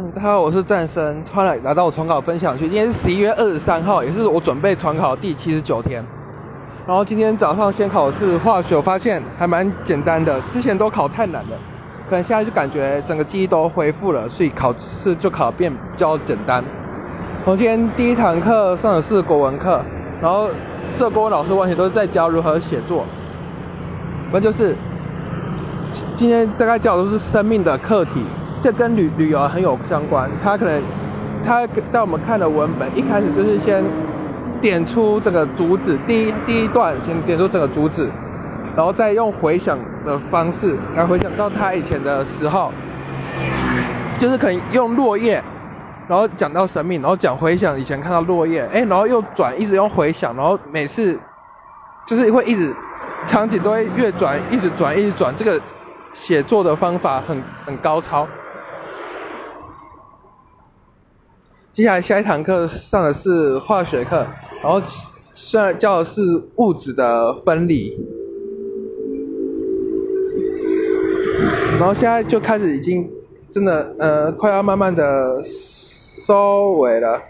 大家好，我是战生，欢迎来到我传考分享区。今天是十一月二十三号，也是我准备传考第七十九天。然后今天早上先考试化学，我发现还蛮简单的，之前都考太难了，可能现在就感觉整个记忆都恢复了，所以考试就考变比较简单。我今天第一堂课上的是国文课，然后这国文老师完全都是在教如何写作，那就是今天大概教的都是生命的课题。这跟旅旅游很有相关，他可能他带我们看的文本一开始就是先点出这个主旨，第一第一段先点出这个主旨，然后再用回想的方式来回想到他以前的时候，就是可能用落叶，然后讲到生命，然后讲回想以前看到落叶，哎，然后又转，一直用回想，然后每次就是会一直场景都会越转，一直转，一直转，这个写作的方法很很高超。接下来下一堂课上的是化学课，然后然教的是物质的分离，然后现在就开始已经真的呃快要慢慢的收尾了，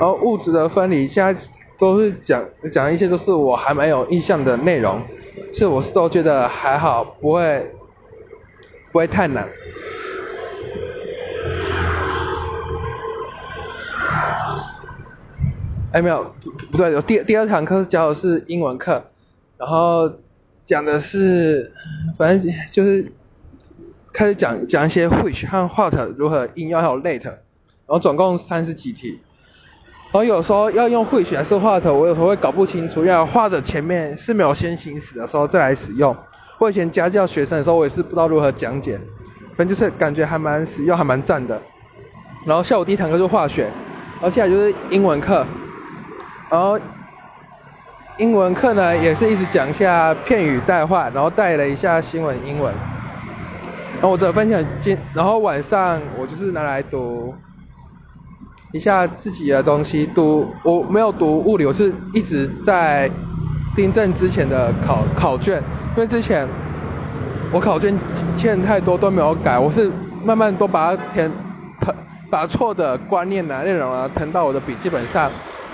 然后物质的分离现在都是讲讲一些都是我还蛮有印象的内容，是我是都觉得还好，不会不会太难。哎，没有，不对，有第第二堂课教的是英文课，然后讲的是，反正就是开始讲讲一些 which 和 what 如何应用，还有 late，然后总共三十几题，然后有时候要用 which 还是 what，我有时候会搞不清楚，要画的前面是没有先行驶的时候再来使用。我以前家教学生的时候，我也是不知道如何讲解，反正就是感觉还蛮实用，还蛮赞的。然后下午第一堂课是化学，然后接下来就是英文课。然后英文课呢，也是一直讲一下片语代换，然后带了一下新闻英文。然后我这分享今，然后晚上我就是拿来读一下自己的东西，读我没有读物理，我是一直在订正之前的考考卷，因为之前我考卷欠太多都没有改，我是慢慢都把它填，把错的观念啊内容啊填到我的笔记本上。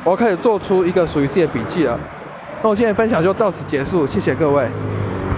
我可以做出一个属于自己的笔记了。那我今天分享就到此结束，谢谢各位。